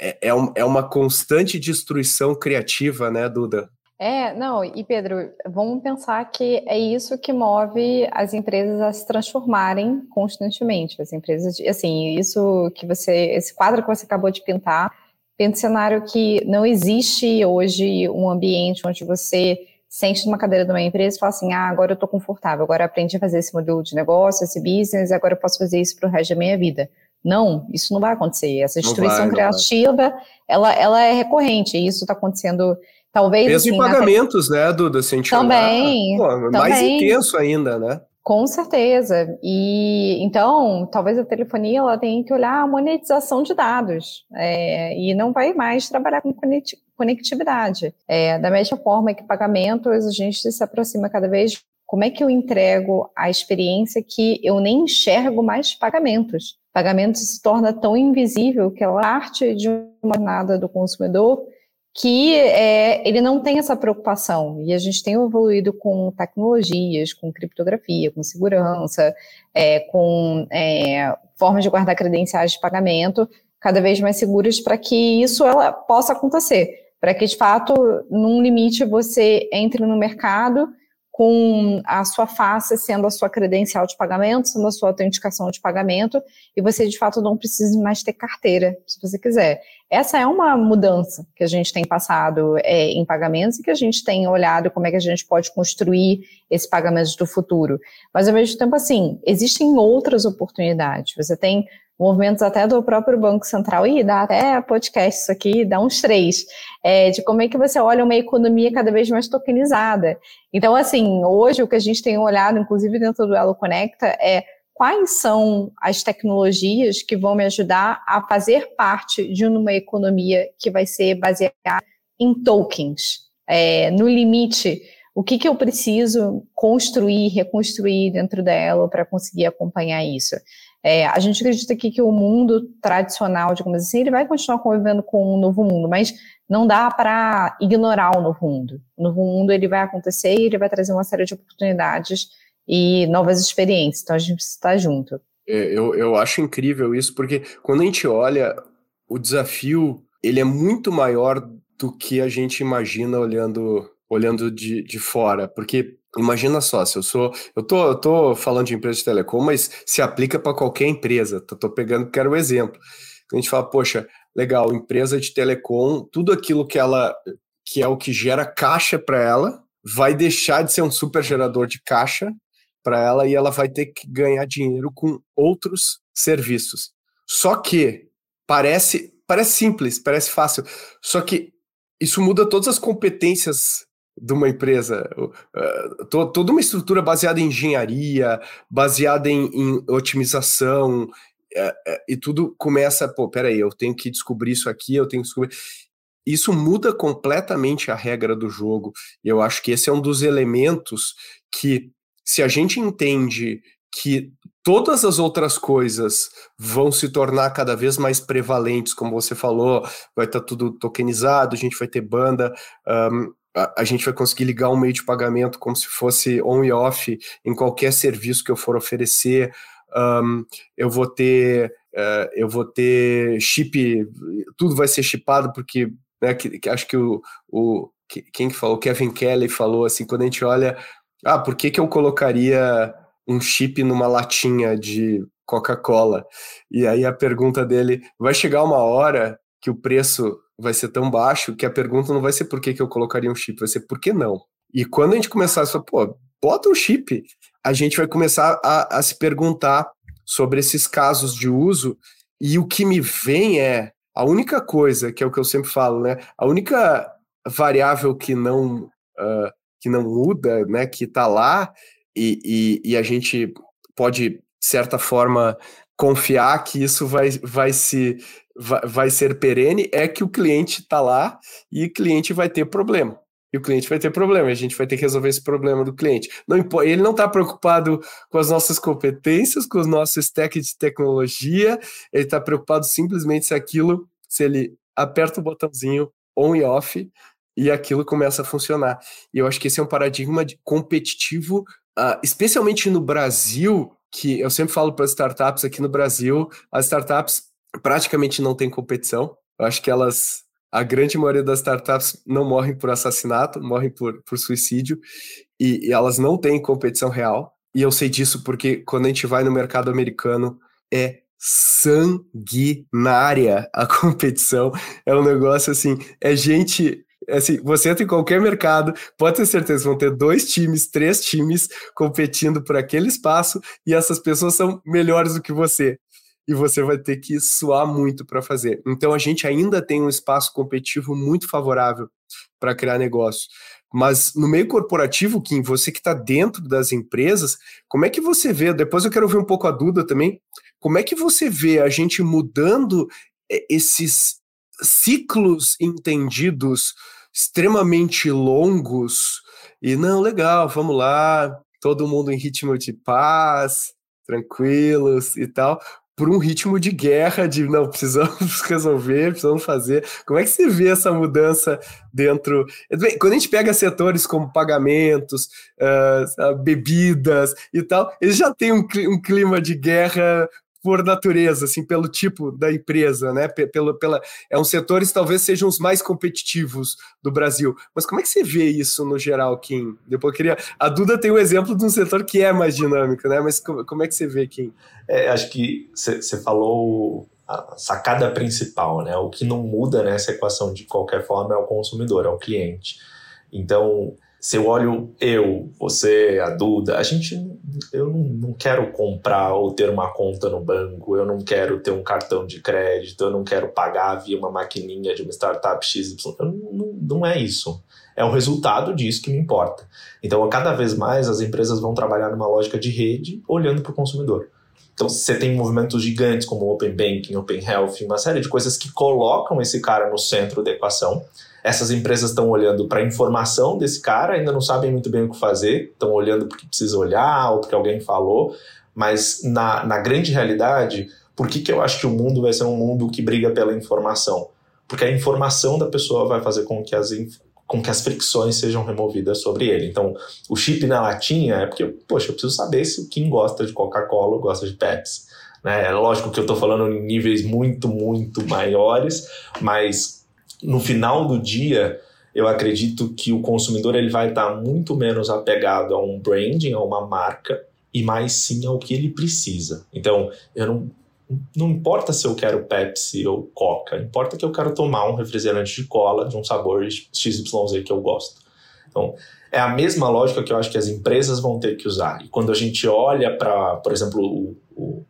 é, é, um, é uma constante destruição criativa, né, Duda? É, não, e Pedro, vamos pensar que é isso que move as empresas a se transformarem constantemente. As empresas, assim, isso que você, esse quadro que você acabou de pintar, pensa cenário que não existe hoje um ambiente onde você sente numa cadeira de uma empresa e fala assim, ah, agora eu estou confortável, agora eu aprendi a fazer esse modelo de negócio, esse business, agora eu posso fazer isso para o resto da minha vida. Não, isso não vai acontecer. Essa destruição vai, criativa, ela, ela é recorrente, e isso está acontecendo, talvez... Peso assim, de pagamentos, na... né, Duda? Se também, pô, também. Mais intenso ainda, né? Com certeza. E então, talvez a telefonia ela tenha que olhar a monetização de dados é, e não vai mais trabalhar com conectividade. É, da mesma forma que pagamentos, a gente se aproxima cada vez como é que eu entrego a experiência que eu nem enxergo mais pagamentos? Pagamento se torna tão invisível que é parte de uma jornada do consumidor que é, ele não tem essa preocupação. E a gente tem evoluído com tecnologias, com criptografia, com segurança, é, com é, formas de guardar credenciais de pagamento cada vez mais seguras para que isso ela possa acontecer. Para que, de fato, num limite, você entre no mercado com a sua face sendo a sua credencial de pagamento, sendo a sua autenticação de pagamento, e você de fato não precisa mais ter carteira, se você quiser. Essa é uma mudança que a gente tem passado é, em pagamentos e que a gente tem olhado como é que a gente pode construir esse pagamento do futuro. Mas ao mesmo tempo, assim, existem outras oportunidades. Você tem movimentos até do próprio Banco Central, e dá até podcast isso aqui, dá uns três, é, de como é que você olha uma economia cada vez mais tokenizada. Então, assim, hoje o que a gente tem olhado, inclusive dentro do Elo Conecta, é quais são as tecnologias que vão me ajudar a fazer parte de uma economia que vai ser baseada em tokens. É, no limite, o que, que eu preciso construir, reconstruir dentro dela para conseguir acompanhar isso? É, a gente acredita aqui que o mundo tradicional, digamos assim, ele vai continuar convivendo com um novo mundo, mas não dá para ignorar o novo mundo. O novo mundo ele vai acontecer e ele vai trazer uma série de oportunidades e novas experiências. Então a gente precisa estar junto. É, eu, eu acho incrível isso, porque quando a gente olha o desafio, ele é muito maior do que a gente imagina olhando olhando de, de fora, porque imagina só, se eu sou, eu tô, eu tô falando de empresa de telecom, mas se aplica para qualquer empresa, tô, tô pegando, quero o um exemplo. A gente fala, poxa, legal, empresa de telecom, tudo aquilo que ela, que é o que gera caixa para ela, vai deixar de ser um super gerador de caixa para ela e ela vai ter que ganhar dinheiro com outros serviços. Só que parece, parece simples, parece fácil, só que isso muda todas as competências de uma empresa, uh, toda uma estrutura baseada em engenharia, baseada em, em otimização, uh, uh, e tudo começa, pô, peraí, eu tenho que descobrir isso aqui, eu tenho que descobrir. Isso muda completamente a regra do jogo. E eu acho que esse é um dos elementos que, se a gente entende que todas as outras coisas vão se tornar cada vez mais prevalentes, como você falou, vai estar tá tudo tokenizado, a gente vai ter banda, um, a, gente vai conseguir ligar um meio de pagamento como se fosse on e off em qualquer serviço que eu for oferecer. Um, eu vou ter uh, eu vou ter chip, tudo vai ser chipado porque né, que, que acho que o, o quem que falou, Kevin Kelly falou assim, quando a gente olha, ah, por que que eu colocaria um chip numa latinha de Coca-Cola? E aí a pergunta dele, vai chegar uma hora que o preço vai ser tão baixo que a pergunta não vai ser por que, que eu colocaria um chip, vai ser por que não. E quando a gente começar a falar, pô, bota um chip, a gente vai começar a, a se perguntar sobre esses casos de uso e o que me vem é a única coisa, que é o que eu sempre falo, né? A única variável que não, uh, que não muda, né? Que está lá e, e, e, a gente pode, de certa forma, confiar que isso vai, vai se vai, ser perene é que o cliente está lá e o cliente vai ter problema. E o cliente vai ter problema, a gente vai ter que resolver esse problema do cliente. Não, ele não está preocupado com as nossas competências, com os nossos stack de tecnologia, ele está preocupado simplesmente se aquilo, se ele aperta o botãozinho on e off, e aquilo começa a funcionar. E eu acho que esse é um paradigma competitivo, uh, especialmente no Brasil, que eu sempre falo para as startups aqui no Brasil, as startups praticamente não tem competição. Eu acho que elas, a grande maioria das startups não morrem por assassinato, morrem por, por suicídio, e, e elas não têm competição real. E eu sei disso porque quando a gente vai no mercado americano, é sanguinária a competição. É um negócio assim, é gente. Assim, você entra em qualquer mercado, pode ter certeza, vão ter dois times, três times competindo por aquele espaço e essas pessoas são melhores do que você e você vai ter que suar muito para fazer. Então a gente ainda tem um espaço competitivo muito favorável para criar negócio. Mas no meio corporativo, Kim, você que está dentro das empresas, como é que você vê? Depois eu quero ouvir um pouco a Duda também. Como é que você vê a gente mudando é, esses ciclos entendidos extremamente longos e não, legal, vamos lá, todo mundo em ritmo de paz, tranquilos e tal, por um ritmo de guerra, de não, precisamos resolver, precisamos fazer. Como é que você vê essa mudança dentro? Quando a gente pega setores como pagamentos, uh, bebidas e tal, eles já têm um clima de guerra por natureza, assim, pelo tipo da empresa, né? Pelo, pela, é um setores talvez sejam os mais competitivos do Brasil. Mas como é que você vê isso no geral, Kim? Depois queria. A Duda tem um exemplo de um setor que é mais dinâmico, né? Mas como, como é que você vê, Kim? É, acho que você falou a sacada principal, né? O que não muda nessa equação de qualquer forma é o consumidor, é o cliente. Então, se eu olho eu, você, a Duda, a gente, eu não, não, quero comprar ou ter uma conta no banco, eu não quero ter um cartão de crédito, eu não quero pagar via uma maquininha de uma startup XY, não, não é isso. É o resultado disso que me importa. Então, cada vez mais as empresas vão trabalhar numa lógica de rede, olhando para o consumidor. Então, você tem movimentos gigantes como Open Banking, Open Health, uma série de coisas que colocam esse cara no centro da equação essas empresas estão olhando para a informação desse cara, ainda não sabem muito bem o que fazer, estão olhando porque precisa olhar ou porque alguém falou, mas na, na grande realidade, por que, que eu acho que o mundo vai ser um mundo que briga pela informação? Porque a informação da pessoa vai fazer com que as, com que as fricções sejam removidas sobre ele. Então, o chip na latinha é porque, poxa, eu preciso saber se Kim gosta de Coca-Cola gosta de Pepsi. Né? É lógico que eu estou falando em níveis muito, muito maiores, mas no final do dia, eu acredito que o consumidor ele vai estar muito menos apegado a um branding, a uma marca, e mais sim ao que ele precisa. Então, eu não, não importa se eu quero Pepsi ou Coca, importa que eu quero tomar um refrigerante de cola de um sabor XYZ que eu gosto. Então, é a mesma lógica que eu acho que as empresas vão ter que usar. E quando a gente olha para, por exemplo, o, o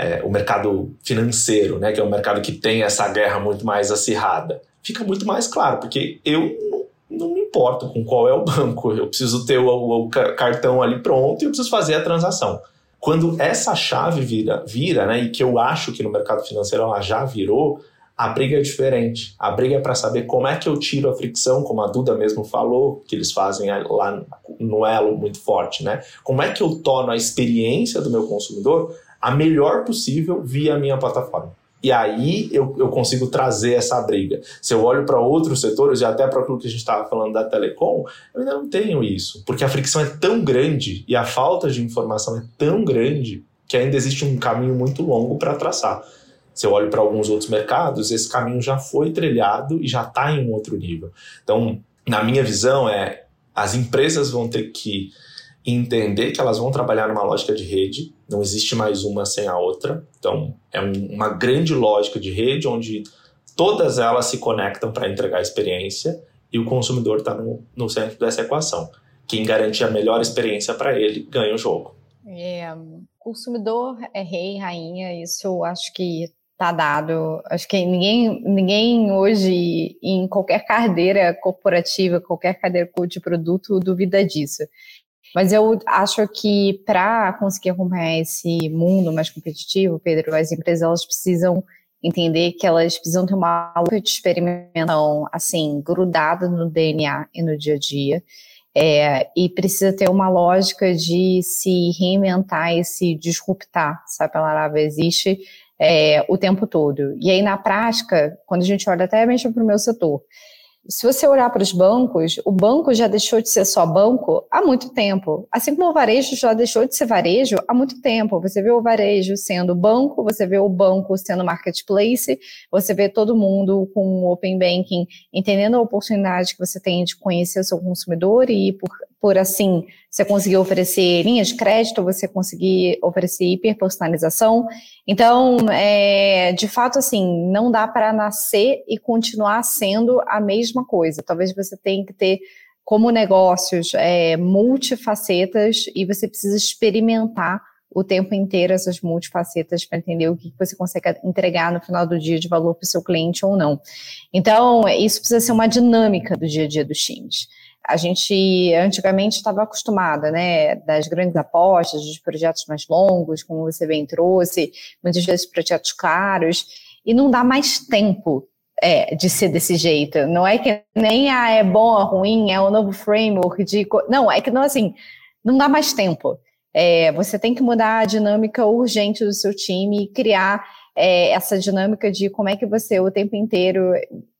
é, o mercado financeiro, né, que é um mercado que tem essa guerra muito mais acirrada fica muito mais claro, porque eu não, me importo com qual é o banco, eu preciso ter o, o, cartão ali pronto e eu preciso fazer a transação. Quando essa chave vira, vira, né, e que eu acho que no mercado financeiro ela já virou, a briga é diferente. A briga é para saber como é que eu tiro a fricção, como a Duda mesmo falou, que eles fazem lá no elo muito forte, né? Como é que eu torno a experiência do meu consumidor a melhor possível via a minha plataforma? E aí eu, eu consigo trazer essa briga. Se eu olho para outros setores, e até para aquilo que a gente estava falando da telecom, eu ainda não tenho isso. Porque a fricção é tão grande e a falta de informação é tão grande que ainda existe um caminho muito longo para traçar. Se eu olho para alguns outros mercados, esse caminho já foi trilhado e já está em um outro nível. Então, na minha visão, é as empresas vão ter que entender que elas vão trabalhar numa lógica de rede, não existe mais uma sem a outra. Então, é um, uma grande lógica de rede onde todas elas se conectam para entregar a experiência e o consumidor está no, no centro dessa equação. Quem garante a melhor experiência para ele ganha o jogo. É, consumidor é rei, rainha, isso eu acho que está dado. Acho que ninguém, ninguém hoje, em qualquer cadeira corporativa, qualquer cadeira de produto, duvida disso. Mas eu acho que para conseguir acompanhar esse mundo mais competitivo, Pedro, as empresas elas precisam entender que elas precisam ter uma luta de experimentação assim grudada no DNA e no dia a dia. É, e precisa ter uma lógica de se reinventar e se disruptar, se a palavra existe, é, o tempo todo. E aí, na prática, quando a gente olha até mesmo para o meu setor, se você olhar para os bancos, o banco já deixou de ser só banco há muito tempo. Assim como o varejo já deixou de ser varejo há muito tempo. Você vê o varejo sendo banco, você vê o banco sendo marketplace, você vê todo mundo com open banking entendendo a oportunidade que você tem de conhecer o seu consumidor e por por assim você conseguir oferecer linhas de crédito, você conseguir oferecer hiperpersonalização. Então, é, de fato, assim, não dá para nascer e continuar sendo a mesma coisa. Talvez você tenha que ter como negócios é, multifacetas e você precisa experimentar o tempo inteiro essas multifacetas para entender o que você consegue entregar no final do dia de valor para o seu cliente ou não. Então, isso precisa ser uma dinâmica do dia a dia dos times a gente antigamente estava acostumada, né, das grandes apostas, dos projetos mais longos, como você bem trouxe, muitas vezes projetos caros, e não dá mais tempo é, de ser desse jeito. Não é que nem ah, é bom ou ruim, é um novo framework de. Não, é que não assim, não dá mais tempo. É, você tem que mudar a dinâmica urgente do seu time e criar é, essa dinâmica de como é que você o tempo inteiro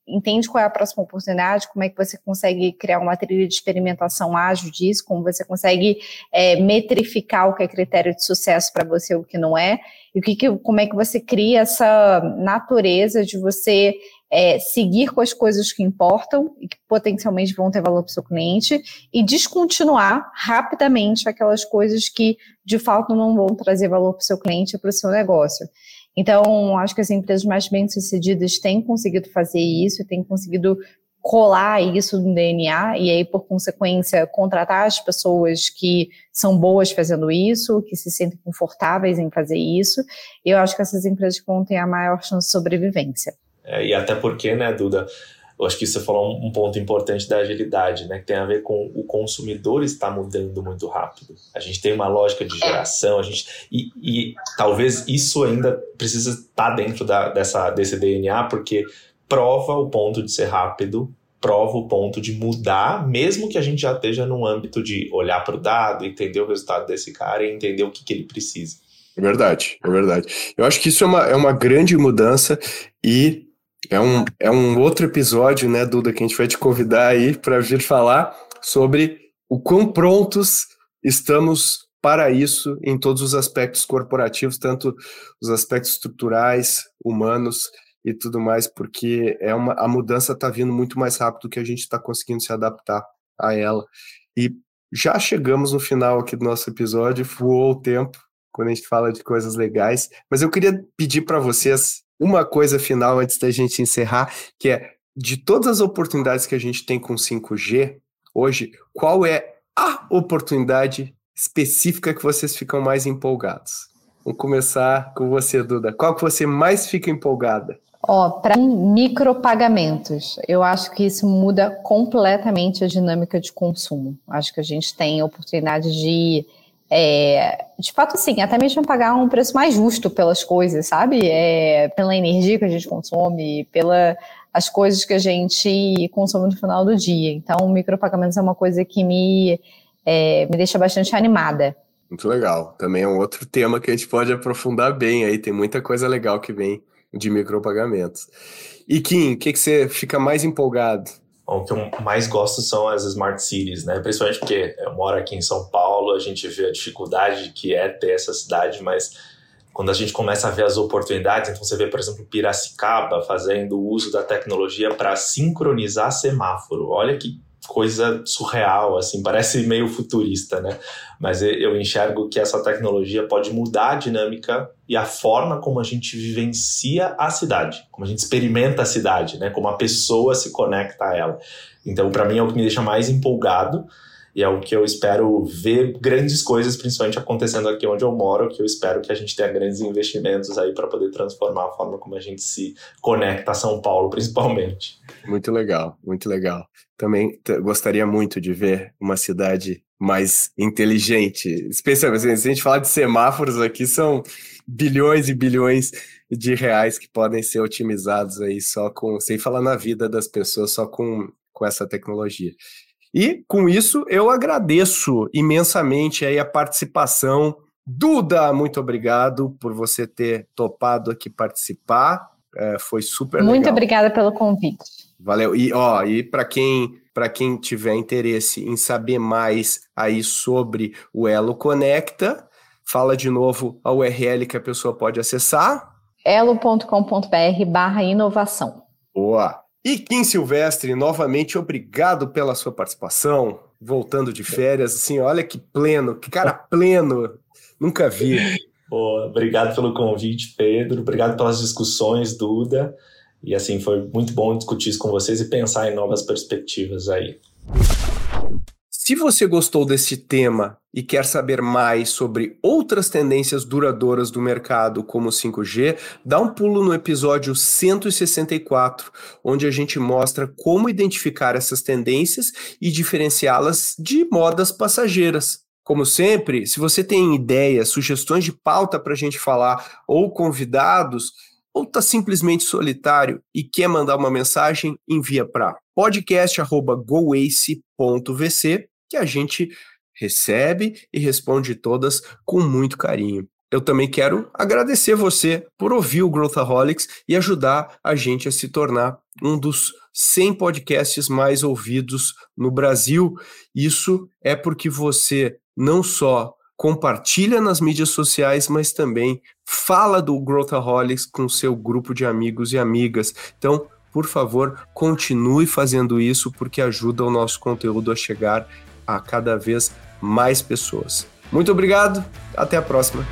entende qual é a próxima oportunidade, como é que você consegue criar uma trilha de experimentação ágil disso, como você consegue é, metrificar o que é critério de sucesso para você o que não é, e o que, que, como é que você cria essa natureza de você é, seguir com as coisas que importam e que potencialmente vão ter valor para o seu cliente e descontinuar rapidamente aquelas coisas que de fato não vão trazer valor para o seu cliente e para o seu negócio. Então, acho que as empresas mais bem-sucedidas têm conseguido fazer isso, têm conseguido colar isso no DNA e aí, por consequência, contratar as pessoas que são boas fazendo isso, que se sentem confortáveis em fazer isso. Eu acho que essas empresas vão ter a maior chance de sobrevivência. É, e até porque, né, Duda, eu acho que você falou um ponto importante da agilidade, né, que tem a ver com o consumidor está mudando muito rápido. A gente tem uma lógica de geração, a gente e, e talvez isso ainda precisa estar dentro da, dessa desse DNA, porque prova o ponto de ser rápido, prova o ponto de mudar, mesmo que a gente já esteja num âmbito de olhar para o dado, entender o resultado desse cara e entender o que, que ele precisa. É verdade, é verdade. Eu acho que isso é uma, é uma grande mudança e é um, é um outro episódio, né, Duda, que a gente vai te convidar aí para vir falar sobre o quão prontos estamos para isso em todos os aspectos corporativos, tanto os aspectos estruturais, humanos e tudo mais, porque é uma, a mudança está vindo muito mais rápido do que a gente está conseguindo se adaptar a ela. E já chegamos no final aqui do nosso episódio, voou o tempo quando a gente fala de coisas legais, mas eu queria pedir para vocês uma coisa final antes da gente encerrar, que é de todas as oportunidades que a gente tem com 5G hoje, qual é a oportunidade específica que vocês ficam mais empolgados? Vamos começar com você, Duda. Qual que você mais fica empolgada? Ó, para micropagamentos, eu acho que isso muda completamente a dinâmica de consumo. Acho que a gente tem oportunidade de, é, de fato, sim, até mesmo pagar um preço mais justo pelas coisas, sabe? É, pela energia que a gente consome, pela as coisas que a gente consome no final do dia. Então, micropagamentos é uma coisa que me, é, me deixa bastante animada. Muito legal. Também é um outro tema que a gente pode aprofundar bem aí. Tem muita coisa legal que vem de micropagamentos. E Kim, o que, que você fica mais empolgado? O que eu mais gosto são as smart cities, né? Principalmente porque eu moro aqui em São Paulo, a gente vê a dificuldade que é ter essa cidade, mas quando a gente começa a ver as oportunidades, então você vê, por exemplo, Piracicaba fazendo uso da tecnologia para sincronizar semáforo. Olha que coisa surreal, assim, parece meio futurista, né? Mas eu enxergo que essa tecnologia pode mudar a dinâmica e a forma como a gente vivencia a cidade, como a gente experimenta a cidade, né? Como a pessoa se conecta a ela. Então, para mim, é o que me deixa mais empolgado e é o que eu espero ver grandes coisas, principalmente acontecendo aqui onde eu moro, que eu espero que a gente tenha grandes investimentos aí para poder transformar a forma como a gente se conecta a São Paulo, principalmente. Muito legal, muito legal. Também gostaria muito de ver uma cidade mais inteligente, especialmente se a gente falar de semáforos aqui, são bilhões e bilhões de reais que podem ser otimizados aí só com, sem falar na vida das pessoas, só com, com essa tecnologia. E com isso eu agradeço imensamente aí a participação. Duda, muito obrigado por você ter topado aqui participar. É, foi super Muito legal. obrigada pelo convite. Valeu. E ó, e para quem para quem tiver interesse em saber mais aí sobre o Elo Conecta, fala de novo a URL que a pessoa pode acessar. elo.com.br/barra inovação. Boa. E Kim Silvestre, novamente, obrigado pela sua participação. Voltando de férias, assim, olha que pleno, que cara pleno. Nunca vi. Boa, obrigado pelo convite, Pedro. Obrigado pelas discussões, Duda. E assim, foi muito bom discutir isso com vocês e pensar em novas perspectivas aí. Se você gostou desse tema e quer saber mais sobre outras tendências duradouras do mercado, como o 5G, dá um pulo no episódio 164, onde a gente mostra como identificar essas tendências e diferenciá-las de modas passageiras. Como sempre, se você tem ideias, sugestões de pauta para a gente falar ou convidados, ou está simplesmente solitário e quer mandar uma mensagem, envia para podcast.goace.vc que a gente recebe e responde todas com muito carinho. Eu também quero agradecer você por ouvir o Growthaholics e ajudar a gente a se tornar um dos 100 podcasts mais ouvidos no Brasil. Isso é porque você não só compartilha nas mídias sociais, mas também fala do Growthaholics com seu grupo de amigos e amigas. Então, por favor, continue fazendo isso porque ajuda o nosso conteúdo a chegar a cada vez mais pessoas. Muito obrigado, até a próxima.